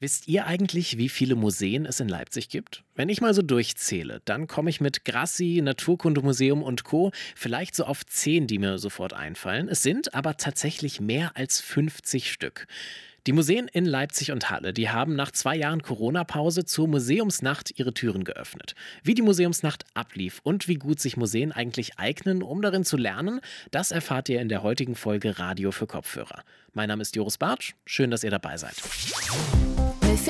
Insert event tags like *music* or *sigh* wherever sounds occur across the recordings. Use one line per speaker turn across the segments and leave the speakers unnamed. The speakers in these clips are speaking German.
Wisst ihr eigentlich, wie viele Museen es in Leipzig gibt? Wenn ich mal so durchzähle, dann komme ich mit Grassi, Naturkundemuseum und Co. vielleicht so auf zehn, die mir sofort einfallen. Es sind aber tatsächlich mehr als 50 Stück. Die Museen in Leipzig und Halle, die haben nach zwei Jahren Corona-Pause zur Museumsnacht ihre Türen geöffnet. Wie die Museumsnacht ablief und wie gut sich Museen eigentlich eignen, um darin zu lernen, das erfahrt ihr in der heutigen Folge Radio für Kopfhörer. Mein Name ist Joris Bartsch, schön, dass ihr dabei seid.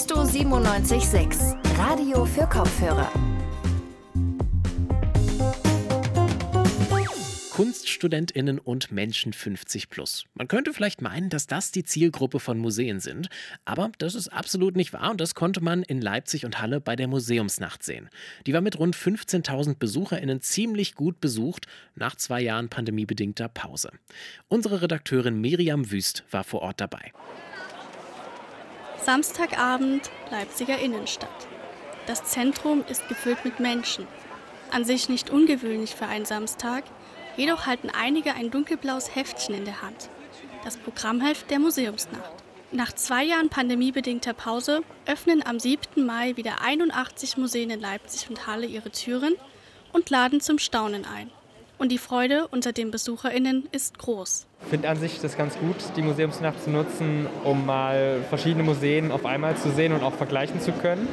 Mephisto 976, Radio für Kopfhörer.
KunststudentInnen und Menschen 50 plus. Man könnte vielleicht meinen, dass das die Zielgruppe von Museen sind, aber das ist absolut nicht wahr und das konnte man in Leipzig und Halle bei der Museumsnacht sehen. Die war mit rund 15.000 BesucherInnen ziemlich gut besucht nach zwei Jahren pandemiebedingter Pause. Unsere Redakteurin Miriam Wüst war vor Ort dabei.
Samstagabend, Leipziger Innenstadt. Das Zentrum ist gefüllt mit Menschen. An sich nicht ungewöhnlich für einen Samstag, jedoch halten einige ein dunkelblaues Heftchen in der Hand. Das Programmheft der Museumsnacht. Nach zwei Jahren pandemiebedingter Pause öffnen am 7. Mai wieder 81 Museen in Leipzig und Halle ihre Türen und laden zum Staunen ein. Und die Freude unter den BesucherInnen ist groß.
Ich finde an sich das ganz gut, die Museumsnacht zu nutzen, um mal verschiedene Museen auf einmal zu sehen und auch vergleichen zu können.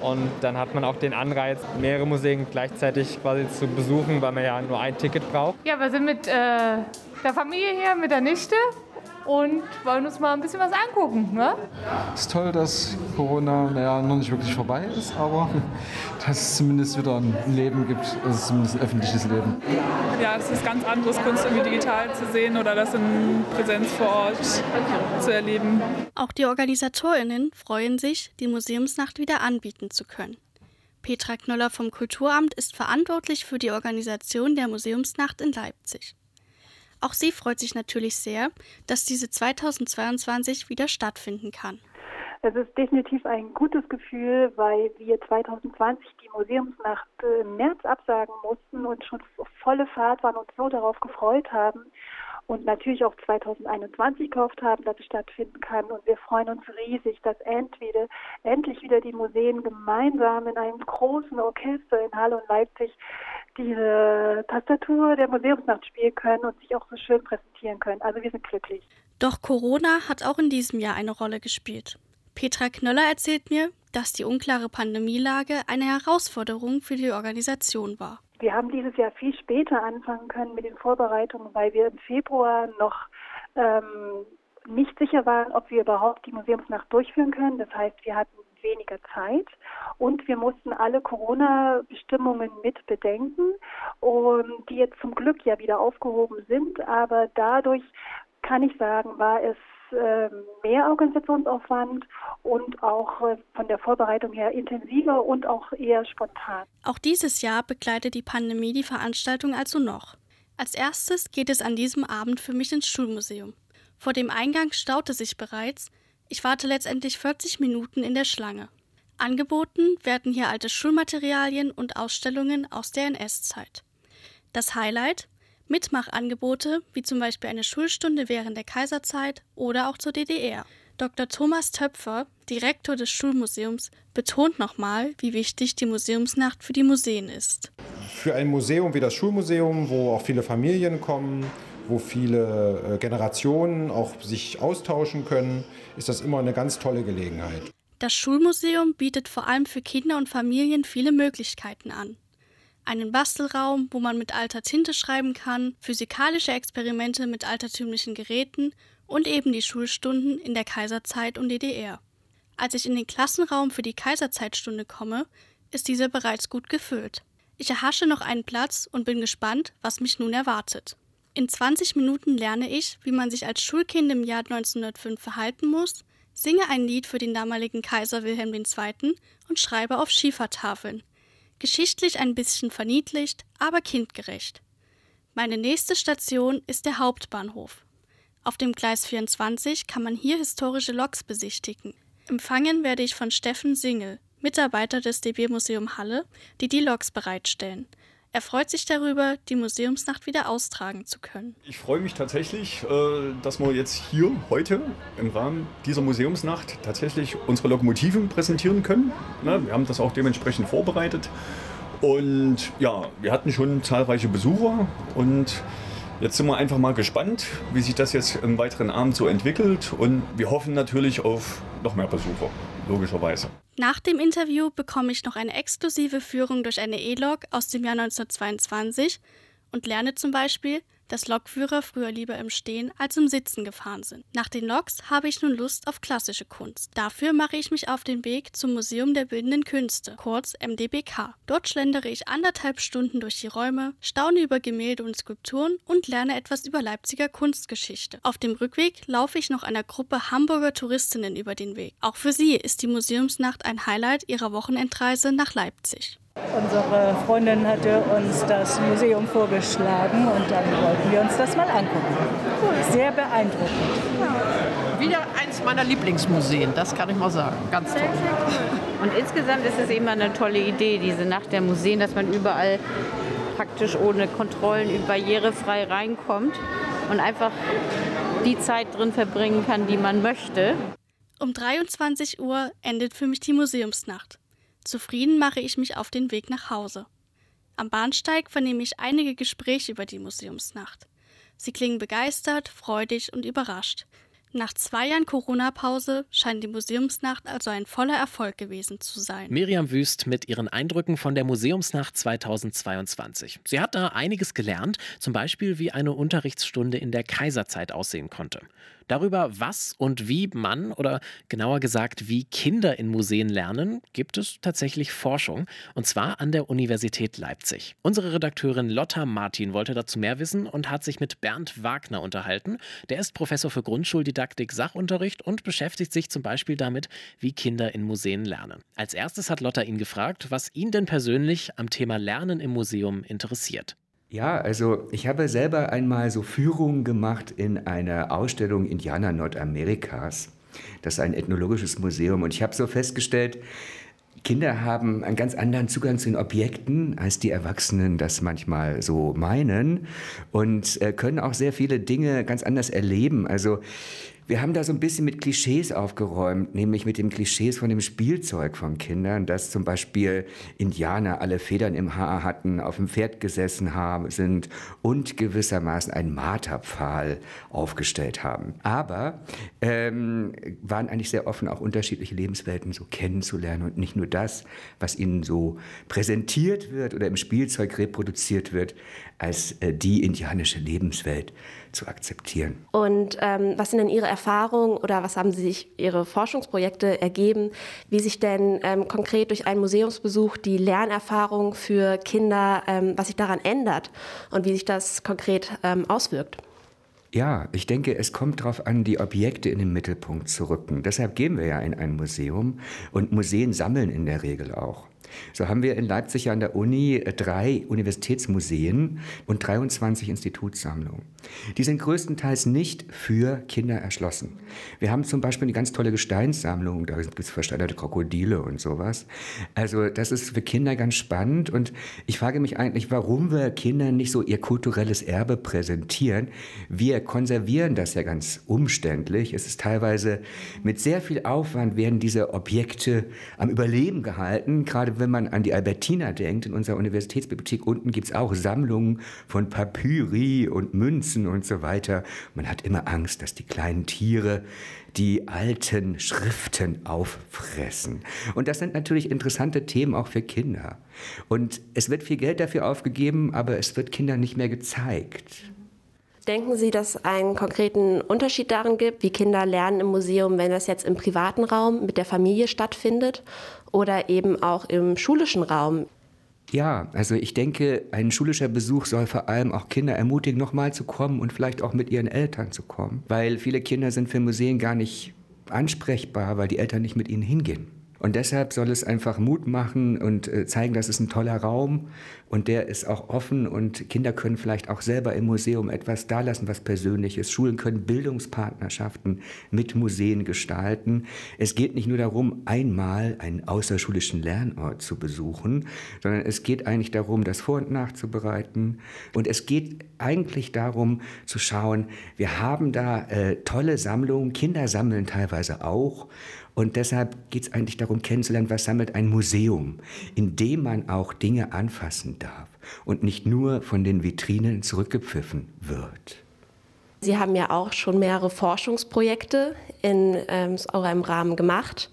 Und dann hat man auch den Anreiz, mehrere Museen gleichzeitig quasi zu besuchen, weil man ja nur ein Ticket braucht.
Ja, wir sind mit äh, der Familie hier, mit der Nichte und wollen uns mal ein bisschen was angucken. Ne?
Es ist toll, dass Corona naja, noch nicht wirklich vorbei ist, aber *laughs* dass es zumindest wieder ein Leben gibt, also zumindest ein öffentliches Leben.
Ja, es ist ganz anderes, Kunst irgendwie digital zu sehen oder das in Präsenz vor Ort zu erleben.
Auch die OrganisatorInnen freuen sich, die Museumsnacht wieder anbieten zu können. Petra Knoller vom Kulturamt ist verantwortlich für die Organisation der Museumsnacht in Leipzig. Auch sie freut sich natürlich sehr, dass diese 2022 wieder stattfinden kann.
Es ist definitiv ein gutes Gefühl, weil wir 2020 die Museumsnacht im März absagen mussten und schon volle Fahrt waren und so darauf gefreut haben und natürlich auch 2021 gehofft haben, dass es stattfinden kann. Und wir freuen uns riesig, dass entweder, endlich wieder die Museen gemeinsam in einem großen Orchester in Halle und Leipzig diese Tastatur der Museumsnacht spielen können und sich auch so schön präsentieren können. Also wir sind glücklich.
Doch Corona hat auch in diesem Jahr eine Rolle gespielt. Petra Knöller erzählt mir, dass die unklare Pandemielage eine Herausforderung für die Organisation war.
Wir haben dieses Jahr viel später anfangen können mit den Vorbereitungen, weil wir im Februar noch ähm, nicht sicher waren, ob wir überhaupt die Museumsnacht durchführen können. Das heißt, wir hatten weniger Zeit und wir mussten alle Corona-Bestimmungen mit bedenken die jetzt zum Glück ja wieder aufgehoben sind. Aber dadurch kann ich sagen, war es ähm, mehr Organisationsaufwand und auch äh, von der Vorbereitung her intensiver und auch eher spontan.
Auch dieses Jahr begleitet die Pandemie die Veranstaltung also noch. Als erstes geht es an diesem Abend für mich ins Schulmuseum. Vor dem Eingang staute sich bereits. Ich warte letztendlich 40 Minuten in der Schlange. Angeboten werden hier alte Schulmaterialien und Ausstellungen aus der NS-Zeit. Das Highlight Mitmachangebote, wie zum Beispiel eine Schulstunde während der Kaiserzeit oder auch zur DDR. Dr. Thomas Töpfer, Direktor des Schulmuseums, betont nochmal, wie wichtig die Museumsnacht für die Museen ist.
Für ein Museum wie das Schulmuseum, wo auch viele Familien kommen, wo viele äh, Generationen auch sich austauschen können, ist das immer eine ganz tolle Gelegenheit.
Das Schulmuseum bietet vor allem für Kinder und Familien viele Möglichkeiten an einen Bastelraum, wo man mit alter Tinte schreiben kann, physikalische Experimente mit altertümlichen Geräten und eben die Schulstunden in der Kaiserzeit und DDR. Als ich in den Klassenraum für die Kaiserzeitstunde komme, ist dieser bereits gut gefüllt. Ich erhasche noch einen Platz und bin gespannt, was mich nun erwartet. In 20 Minuten lerne ich, wie man sich als Schulkind im Jahr 1905 verhalten muss, singe ein Lied für den damaligen Kaiser Wilhelm II. und schreibe auf Schiefertafeln, Geschichtlich ein bisschen verniedlicht, aber kindgerecht. Meine nächste Station ist der Hauptbahnhof. Auf dem Gleis 24 kann man hier historische Loks besichtigen. Empfangen werde ich von Steffen Singel, Mitarbeiter des DB Museum Halle, die die Loks bereitstellen. Er freut sich darüber, die Museumsnacht wieder austragen zu können.
Ich freue mich tatsächlich, äh, dass wir jetzt hier heute im Rahmen dieser Museumsnacht tatsächlich unsere Lokomotiven präsentieren können. Wir haben das auch dementsprechend vorbereitet. Und ja, wir hatten schon zahlreiche Besucher und Jetzt sind wir einfach mal gespannt, wie sich das jetzt im weiteren Abend so entwickelt und wir hoffen natürlich auf noch mehr Besucher, logischerweise.
Nach dem Interview bekomme ich noch eine exklusive Führung durch eine E-Log aus dem Jahr 1922 und lerne zum Beispiel, dass Lokführer früher lieber im Stehen als im Sitzen gefahren sind. Nach den Loks habe ich nun Lust auf klassische Kunst. Dafür mache ich mich auf den Weg zum Museum der Bildenden Künste, kurz MDBK. Dort schlendere ich anderthalb Stunden durch die Räume, staune über Gemälde und Skulpturen und lerne etwas über Leipziger Kunstgeschichte. Auf dem Rückweg laufe ich noch einer Gruppe Hamburger Touristinnen über den Weg. Auch für sie ist die Museumsnacht ein Highlight ihrer Wochenendreise nach Leipzig.
Unsere Freundin hatte uns das Museum vorgeschlagen und dann wollten wir uns das mal angucken. Sehr beeindruckend.
Ja. Wieder eins meiner Lieblingsmuseen, das kann ich mal sagen. Ganz toll.
Und insgesamt ist es eben eine tolle Idee, diese Nacht der Museen, dass man überall praktisch ohne Kontrollen barrierefrei reinkommt und einfach die Zeit drin verbringen kann, die man möchte.
Um 23 Uhr endet für mich die Museumsnacht. Zufrieden mache ich mich auf den Weg nach Hause. Am Bahnsteig vernehme ich einige Gespräche über die Museumsnacht. Sie klingen begeistert, freudig und überrascht. Nach zwei Jahren Corona-Pause scheint die Museumsnacht also ein voller Erfolg gewesen zu sein.
Miriam Wüst mit ihren Eindrücken von der Museumsnacht 2022. Sie hat da einiges gelernt, zum Beispiel wie eine Unterrichtsstunde in der Kaiserzeit aussehen konnte. Darüber, was und wie man oder genauer gesagt, wie Kinder in Museen lernen, gibt es tatsächlich Forschung und zwar an der Universität Leipzig. Unsere Redakteurin Lotta Martin wollte dazu mehr wissen und hat sich mit Bernd Wagner unterhalten. Der ist Professor für Grundschuldidaktik, Sachunterricht und beschäftigt sich zum Beispiel damit, wie Kinder in Museen lernen. Als erstes hat Lotta ihn gefragt, was ihn denn persönlich am Thema Lernen im Museum interessiert.
Ja, also ich habe selber einmal so Führungen gemacht in einer Ausstellung Indianer Nordamerikas. Das ist ein ethnologisches Museum und ich habe so festgestellt, Kinder haben einen ganz anderen Zugang zu den Objekten, als die Erwachsenen das manchmal so meinen und äh, können auch sehr viele Dinge ganz anders erleben. Also wir haben da so ein bisschen mit Klischees aufgeräumt, nämlich mit dem Klischees von dem Spielzeug von Kindern, dass zum Beispiel Indianer alle Federn im Haar hatten, auf dem Pferd gesessen haben, sind und gewissermaßen einen Marterpfahl aufgestellt haben. Aber ähm, waren eigentlich sehr offen, auch unterschiedliche Lebenswelten so kennenzulernen und nicht nur das, was ihnen so präsentiert wird oder im Spielzeug reproduziert wird, als äh, die indianische Lebenswelt zu akzeptieren.
Und ähm, was sind denn Ihre Erfahrungen oder was haben Sie sich Ihre Forschungsprojekte ergeben, wie sich denn ähm, konkret durch einen Museumsbesuch die Lernerfahrung für Kinder, ähm, was sich daran ändert und wie sich das konkret ähm, auswirkt?
Ja, ich denke, es kommt darauf an, die Objekte in den Mittelpunkt zu rücken. Deshalb gehen wir ja in ein Museum und Museen sammeln in der Regel auch. So haben wir in Leipzig an der Uni äh, drei Universitätsmuseen und 23 Institutssammlungen. Die sind größtenteils nicht für Kinder erschlossen. Wir haben zum Beispiel eine ganz tolle Gesteinssammlung, da gibt es versteinerte Krokodile und sowas. Also das ist für Kinder ganz spannend und ich frage mich eigentlich, warum wir Kindern nicht so ihr kulturelles Erbe präsentieren. Wir konservieren das ja ganz umständlich. Es ist teilweise mit sehr viel Aufwand werden diese Objekte am Überleben gehalten, gerade wenn man an die Albertina denkt, in unserer Universitätsbibliothek unten gibt es auch Sammlungen von Papyri und Münzen und so weiter. Man hat immer Angst, dass die kleinen Tiere die alten Schriften auffressen. Und das sind natürlich interessante Themen auch für Kinder. Und es wird viel Geld dafür aufgegeben, aber es wird Kindern nicht mehr gezeigt.
Denken Sie, dass es einen konkreten Unterschied darin gibt, wie Kinder lernen im Museum, wenn das jetzt im privaten Raum mit der Familie stattfindet oder eben auch im schulischen Raum?
Ja, also ich denke, ein schulischer Besuch soll vor allem auch Kinder ermutigen, nochmal zu kommen und vielleicht auch mit ihren Eltern zu kommen. Weil viele Kinder sind für Museen gar nicht ansprechbar, weil die Eltern nicht mit ihnen hingehen. Und deshalb soll es einfach Mut machen und äh, zeigen, dass es ein toller Raum und der ist auch offen und Kinder können vielleicht auch selber im Museum etwas dalassen, was persönlich ist. Schulen können Bildungspartnerschaften mit Museen gestalten. Es geht nicht nur darum, einmal einen außerschulischen Lernort zu besuchen, sondern es geht eigentlich darum, das vor- und nachzubereiten. Und es geht eigentlich darum zu schauen, wir haben da äh, tolle Sammlungen, Kinder sammeln teilweise auch. Und deshalb geht es eigentlich darum, kennenzulernen, was sammelt ein Museum, in dem man auch Dinge anfassen darf und nicht nur von den Vitrinen zurückgepfiffen wird.
Sie haben ja auch schon mehrere Forschungsprojekte in ähm, eurem Rahmen gemacht.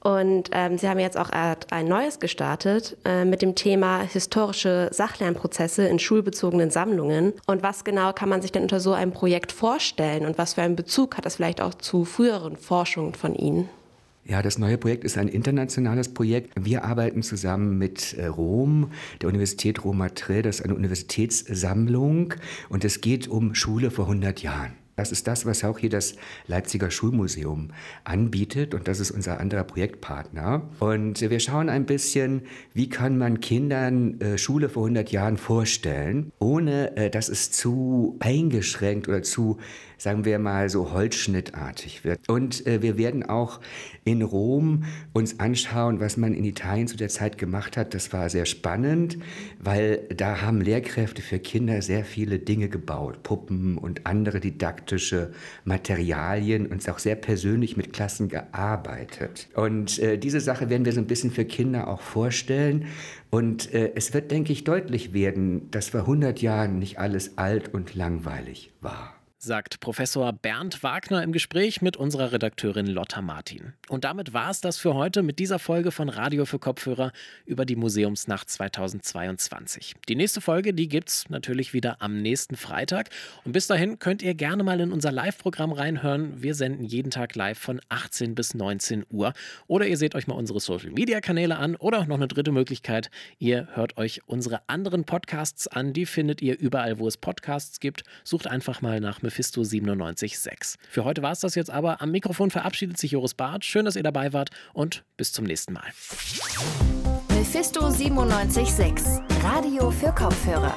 Und ähm, Sie haben jetzt auch ein neues gestartet äh, mit dem Thema historische Sachlernprozesse in schulbezogenen Sammlungen. Und was genau kann man sich denn unter so einem Projekt vorstellen und was für einen Bezug hat das vielleicht auch zu früheren Forschungen von Ihnen?
Ja, das neue Projekt ist ein internationales Projekt. Wir arbeiten zusammen mit äh, Rom, der Universität Roma Tre, das ist eine Universitätssammlung und es geht um Schule vor 100 Jahren. Das ist das, was auch hier das Leipziger Schulmuseum anbietet und das ist unser anderer Projektpartner. Und wir schauen ein bisschen, wie kann man Kindern äh, Schule vor 100 Jahren vorstellen, ohne äh, dass es zu eingeschränkt oder zu sagen wir mal, so holzschnittartig wird. Und äh, wir werden auch in Rom uns anschauen, was man in Italien zu der Zeit gemacht hat. Das war sehr spannend, weil da haben Lehrkräfte für Kinder sehr viele Dinge gebaut, Puppen und andere didaktische Materialien und auch sehr persönlich mit Klassen gearbeitet. Und äh, diese Sache werden wir so ein bisschen für Kinder auch vorstellen. Und äh, es wird, denke ich, deutlich werden, dass vor 100 Jahren nicht alles alt und langweilig war
sagt Professor Bernd Wagner im Gespräch mit unserer Redakteurin Lotta Martin. Und damit war es das für heute mit dieser Folge von Radio für Kopfhörer über die Museumsnacht 2022. Die nächste Folge, die gibt's natürlich wieder am nächsten Freitag. Und bis dahin könnt ihr gerne mal in unser Live-Programm reinhören. Wir senden jeden Tag live von 18 bis 19 Uhr. Oder ihr seht euch mal unsere Social-Media-Kanäle an. Oder noch eine dritte Möglichkeit, ihr hört euch unsere anderen Podcasts an. Die findet ihr überall, wo es Podcasts gibt. Sucht einfach mal nach Mephisto 97.6. Für heute war es das jetzt aber. Am Mikrofon verabschiedet sich Joris Barth. Schön, dass ihr dabei wart und bis zum nächsten Mal.
Mephisto 97.6, Radio für Kopfhörer.